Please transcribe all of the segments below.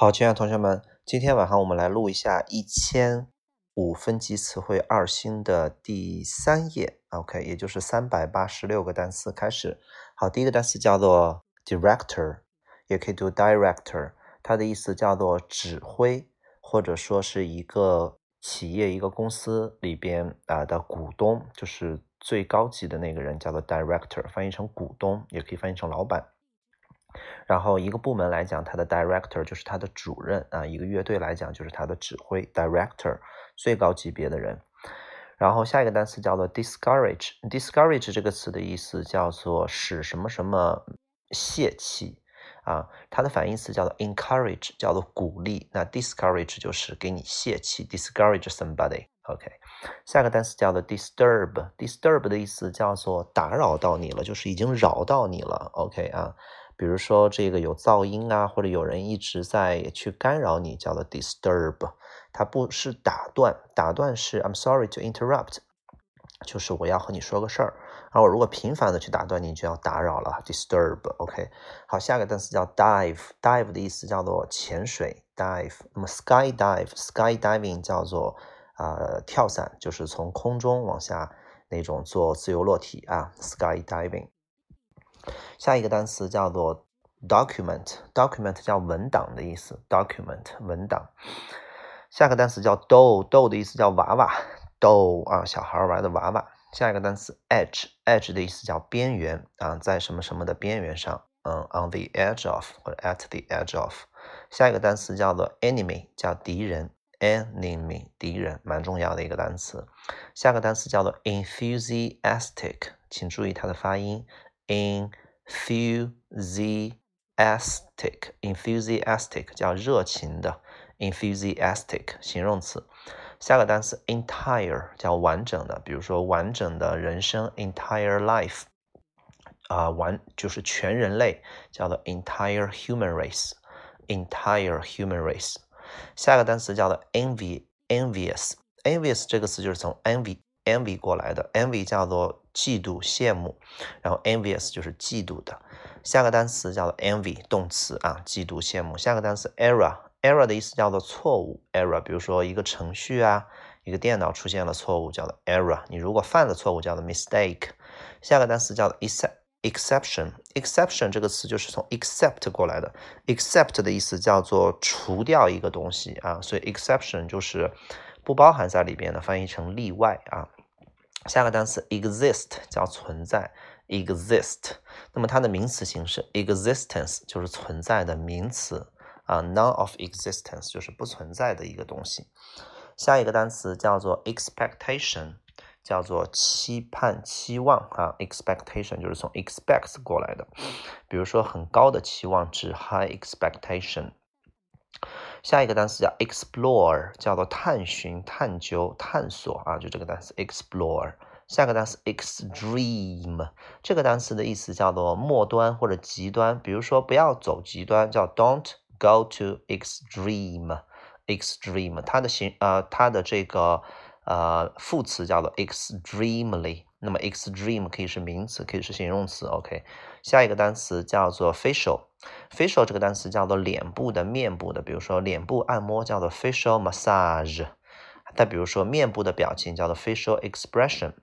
好，亲爱的同学们，今天晚上我们来录一下一千五分级词汇二星的第三页，OK，也就是三百八十六个单词。开始，好，第一个单词叫做 director，也可以读 director，它的意思叫做指挥，或者说是一个企业、一个公司里边啊的股东，就是最高级的那个人，叫做 director，翻译成股东，也可以翻译成老板。然后一个部门来讲，它的 director 就是它的主任啊；一个乐队来讲，就是它的指挥 director，最高级别的人。然后下一个单词叫做 discourage，discourage 这个词的意思叫做使什么什么泄气啊，它的反义词叫做 encourage，叫做鼓励。那 discourage 就是给你泄气，discourage somebody。OK，下一个单词叫做 disturb，disturb 的意思叫做打扰到你了，就是已经扰到你了。OK 啊。比如说这个有噪音啊，或者有人一直在去干扰你，叫做 disturb，它不是打断，打断是 I'm sorry to interrupt，就是我要和你说个事儿，而我如果频繁的去打断你，就要打扰了，disturb，OK。好，下个单词叫 dive，dive 的意思叫做潜水，dive。那么 sky dive，sky diving 叫做啊跳伞，就是从空中往下那种做自由落体啊，sky diving。下一个单词叫做 document，document 叫文档的意思，document 文档。下个单词叫 doll，doll 的意思叫娃娃，doll 啊，小孩玩的娃娃。下一个单词 edge，edge 的意思叫边缘啊，在什么什么的边缘上，嗯，on the edge of 或者 at the edge of。下一个单词叫做 enemy，叫敌人，enemy 敌人，蛮重要的一个单词。下个单词叫做 enthusiastic，请注意它的发音。enthusiastic，enthusiastic 叫热情的，enthusiastic 形容词。下个单词 entire 叫完整的，比如说完整的人生，entire life 啊，完就是全人类，叫做 entire human race，entire human race。下个单词叫做 envy，envious，envious 这个词就是从 envy。envy 过来的，envy 叫做 嫉妒、羡慕，然后 envious 就是嫉妒的。下个单词叫做 envy，动词啊，嫉妒、羡慕。下个单词 error，error 的意思叫做错误，error，比如说一个程序啊，一个电脑出现了错误，叫做 error。你如果犯了错误，叫做 mistake。下个单词叫做 exception，exception 这个词就是从 except 过来的，except 的意思叫做除掉一个东西啊，所以 exception 就是不包含在里边的，翻译成例外啊。下个单词 exist 叫存在，exist，那么它的名词形式 existence 就是存在的名词啊，none of existence 就是不存在的一个东西。下一个单词叫做 expectation，叫做期盼、期望啊，expectation 就是从 expect 过来的，比如说很高的期望值 high expectation。下一个单词叫 explore，叫做探寻、探究、探索啊，就这个单词 explore。下个单词 extreme，这个单词的意思叫做末端或者极端，比如说不要走极端，叫 don't go to extreme。extreme，它的形呃它的这个呃副词叫做 extremely。那么 extreme 可以是名词，可以是形容词。OK，下一个单词叫做 facial，facial 这个单词叫做脸部的、面部的，比如说脸部按摩叫做 facial massage。再比如说面部的表情叫做 facial expression。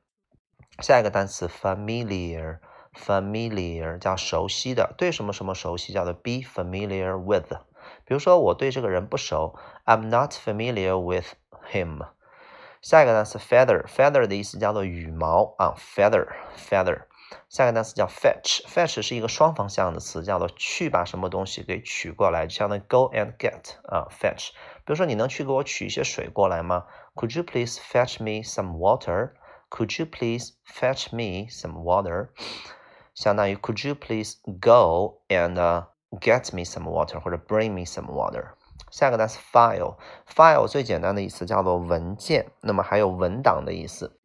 下一个单词 familiar，familiar 叫熟悉的，对什么什么熟悉叫做 be familiar with。比如说我对这个人不熟，I'm not familiar with him。下一个单词 feather，feather 的意思叫做羽毛啊，feather，feather。下一个单词叫 fetch，fetch 是一个双方向的词，叫做去把什么东西给取过来，相当于 go and get 啊，fetch。比如说你能去给我取一些水过来吗？Could you please fetch me some water？Could you please fetch me some water？相当于 Could you please go and get me some water，或者 bring me some water？下个单词 file，file 最简单的意思叫做文件，那么还有文档的意思，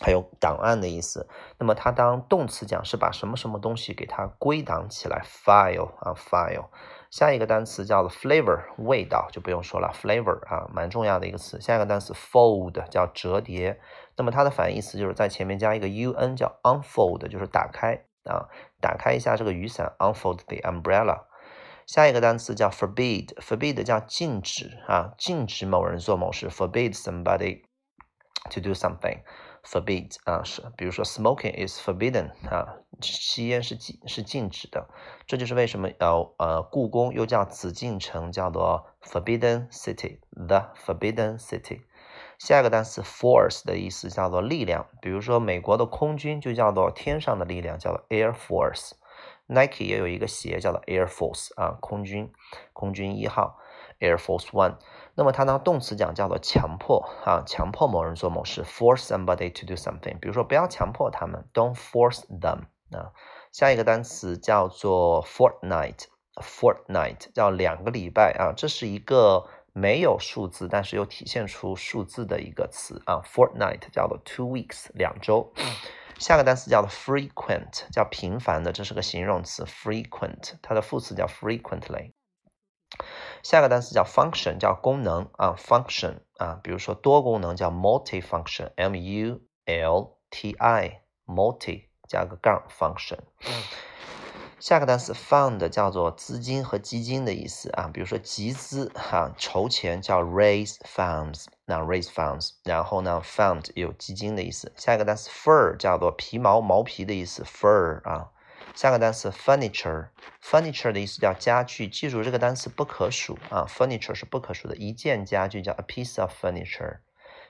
还有档案的意思。那么它当动词讲是把什么什么东西给它归档起来，file 啊 file。下一个单词叫做 flavor，味道就不用说了，flavor 啊蛮重要的一个词。下一个单词 fold 叫折叠，那么它的反义词就是在前面加一个 un，叫 unfold，就是打开啊，打开一下这个雨伞，unfold the umbrella。下一个单词叫 forbid，forbid 叫禁止啊，禁止某人做某事，forbid somebody to do something。forbid 啊是，比如说 smoking is forbidden 啊，吸烟是禁是禁止的，这就是为什么呃呃故宫又叫紫禁城，叫做 forbidden city，the forbidden city。下一个单词 force 的意思叫做力量，比如说美国的空军就叫做天上的力量，叫做 air force。Nike 也有一个鞋叫做 Air Force 啊，空军空军一号 Air Force One。那么它当动词讲叫做强迫啊，强迫某人做某事，force somebody to do something。比如说不要强迫他们，don't force them 啊。下一个单词叫做 fortnight，fortnight 叫两个礼拜啊，这是一个没有数字但是又体现出数字的一个词啊，fortnight 叫做 two weeks 两周。下个单词叫做 frequent，叫频繁的，这是个形容词，frequent，它的副词叫 frequently。下个单词叫 function，叫功能啊，function 啊，比如说多功能叫 multi-function，m u l t i，multi 加个杠 function。下个单词 fund 叫做资金和基金的意思啊，比如说集资哈，筹钱叫 raise funds，那 raise funds，然后呢 fund 有基金的意思。下一个单词 fur 叫做皮毛毛皮的意思，fur 啊。下个单词 furniture，furniture 的意思叫家具，记住这个单词不可数啊，furniture 是不可数的，一件家具叫 a piece of furniture。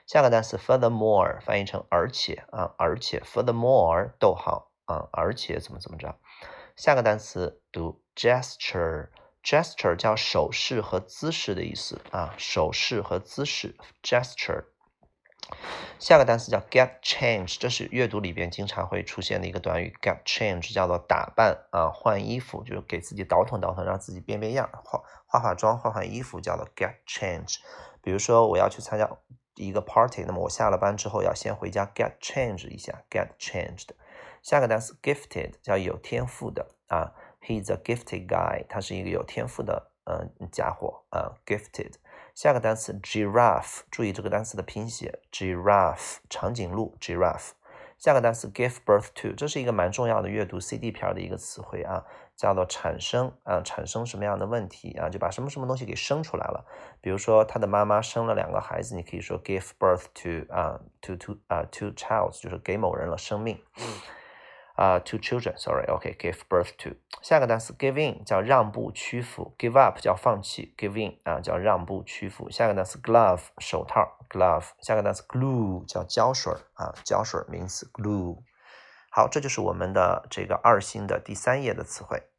下个单词 furthermore 翻译成而且啊，而且 furthermore 逗号啊，而且怎么怎么着。下个单词读 gesture Gesture 叫手势和姿势的意思啊，手势和姿势 gesture。下个单词叫 get change，这是阅读里边经常会出现的一个短语，get change 叫做打扮啊，换衣服，就是给自己倒腾倒腾，让自己变变样，化化化妆，换换衣服，叫做 get change。比如说我要去参加一个 party，那么我下了班之后要先回家 get change 一下，get changed。下个单词 gifted 叫有天赋的啊，He's a gifted guy，他是一个有天赋的嗯家伙啊，gifted。下个单词 giraffe，注意这个单词的拼写，giraffe 长颈鹿 giraffe。下个单词 give birth to，这是一个蛮重要的阅读 CD 片的一个词汇啊，叫做产生啊，产生什么样的问题啊，就把什么什么东西给生出来了。比如说他的妈妈生了两个孩子，你可以说 give birth to 啊，to to 啊 to childs，就是给某人了生命。啊，two children，sorry，OK，give birth to。下个单词 give in 叫让步屈服，give up 叫放弃，give in 啊叫让步屈服。下个单词 glove 手套，glove。下个单词 glue 叫胶水啊，胶水名词 glue。好，这就是我们的这个二星的第三页的词汇。